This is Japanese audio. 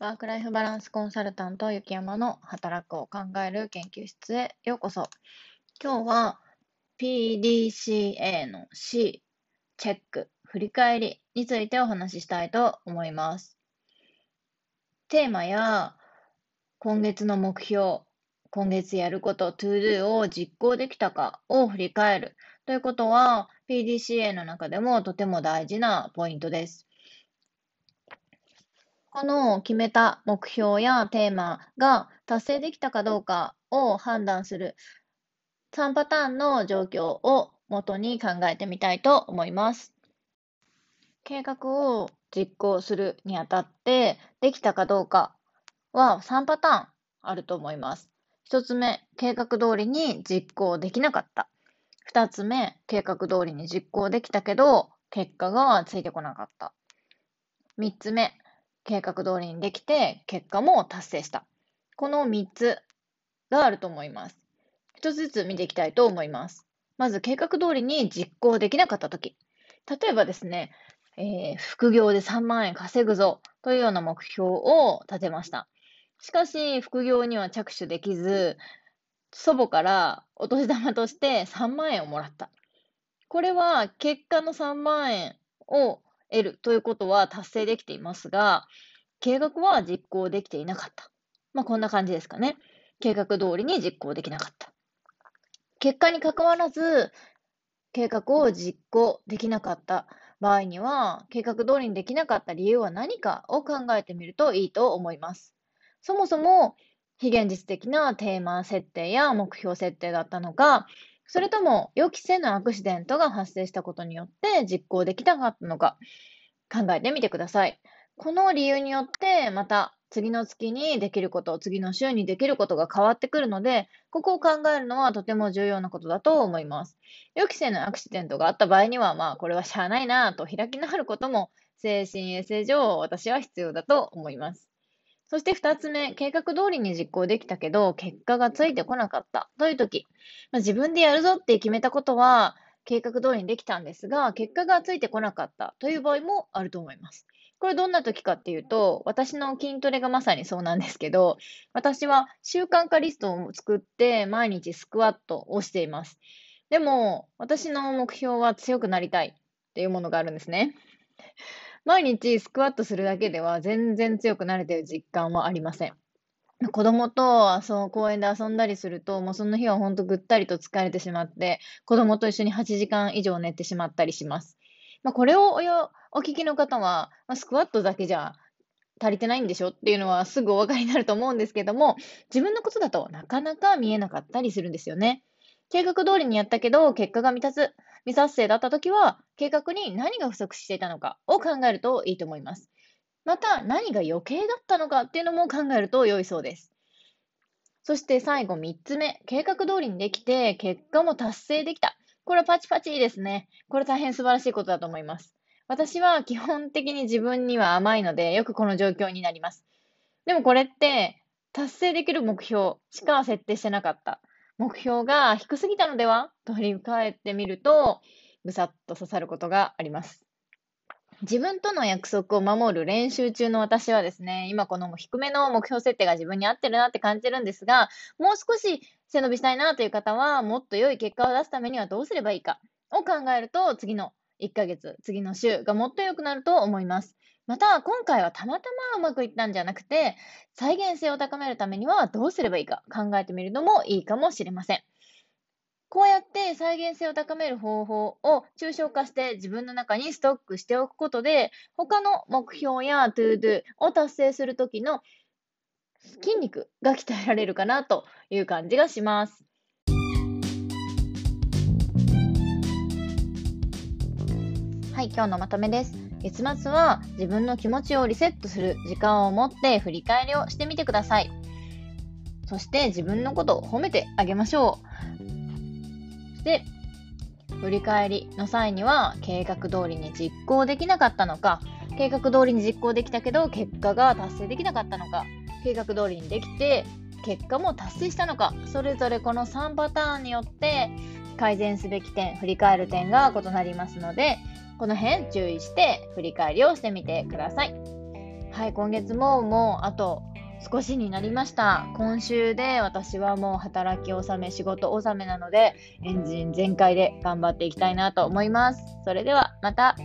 ワークライフバランスコンサルタント雪山の働くを考える研究室へようこそ。今日は PDCA の C、チェック、振り返りについてお話ししたいと思います。テーマや今月の目標、今月やること、 ToDo を実行できたかを振り返るということは PDCA の中でもとても大事なポイントです。この決めた目標やテーマが達成できたかどうかを判断する3パターンの状況を元に考えてみたいと思います。計画を実行するにあたってできたかどうかは3パターンあると思います。1つ目、計画通りに実行できなかった。2つ目、計画通りに実行できたけど結果がついてこなかった。3つ目、計画通りにできて、結果も達成した。この3つがあると思います。1つずつ見ていきたいと思います。まず、計画通りに実行できなかったとき。例えばですね、えー、副業で3万円稼ぐぞというような目標を立てました。しかし、副業には着手できず、祖母からお年玉として3万円をもらった。これは結果の3万円を得るということは達成できていますが、計画は実行できていなかった。まあ、こんな感じですかね。計画通りに実行できなかった。結果にかかわらず、計画を実行できなかった場合には、計画通りにできなかった理由は何かを考えてみるといいと思います。そもそも、非現実的なテーマ設定や目標設定だったのか、それとも予期せぬアクシデントが発生したことによって実行できなかったのか考えてみてください。この理由によってまた次の月にできること、次の週にできることが変わってくるので、ここを考えるのはとても重要なことだと思います。予期せぬアクシデントがあった場合には、まあこれはしゃあないなと開き直ることも精神衛生上私は必要だと思います。そして2つ目、計画通りに実行できたけど、結果がついてこなかったという時、まあ、自分でやるぞって決めたことは、計画通りにできたんですが、結果がついてこなかったという場合もあると思います。これどんな時かっていうと、私の筋トレがまさにそうなんですけど、私は習慣化リストを作って毎日スクワットをしています。でも、私の目標は強くなりたいっていうものがあるんですね。毎日スクワットするだけでは全然強くなれてる実感はありません。子供とその公園で遊んだりすると、もうその日は本当ぐったりと疲れてしまって、子供と一緒に8時間以上寝てしまったりします。まあ、これをお聞きの方は、まあ、スクワットだけじゃ足りてないんでしょっていうのはすぐお分かりになると思うんですけども、自分のことだとなかなか見えなかったりするんですよね。計画通りにやったけど、結果が満たず、未達成だったときは、計画に何が不足していたのかを考えるといいと思います。また、何が余計だったのかっていうのも考えると良いそうです。そして最後3つ目、計画通りにできて、結果も達成できた。これはパチパチいいですね。これ大変素晴らしいことだと思います。私は基本的に自分には甘いので、よくこの状況になります。でもこれって、達成できる目標しか設定してなかった。目標が低すぎたのでは？と振り返ってみると、ぐさっと刺さることがあります。自分との約束を守る練習中の私はですね、今この低めの目標設定が自分に合ってるなって感じるんですが、もう少し背伸びしたいなという方は、もっと良い結果を出すためにはどうすればいいかを考えると、次の1ヶ月、次の週がもっと良くなると思います。また、今回はたまたまうまくいったんじゃなくて、再現性を高めるためにはどうすればいいか考えてみるのもいいかもしれません。こうやって再現性を高める方法を抽象化して自分の中にストックしておくことで、他の目標や ToDo を達成するときの筋肉が鍛えられるかなという感じがします。はい、今日のまとめです。月末は自分の気持ちをリセットする時間を持って振り返りをしてみてください。そして自分のことを褒めてあげましょう。そして、振り返りの際には計画通りに実行できなかったのか、計画通りに実行できたけど結果が達成できなかったのか、計画通りにできて結果も達成したのか、それぞれこの3パターンによって改善すべき点、振り返る点が異なりますので、この辺注意して振り返りをしてみてください。はい、今月ももうあと少しになりました。今週で私はもう働き納め、仕事納めなので、エンジン全開で頑張っていきたいなと思います。それではまた。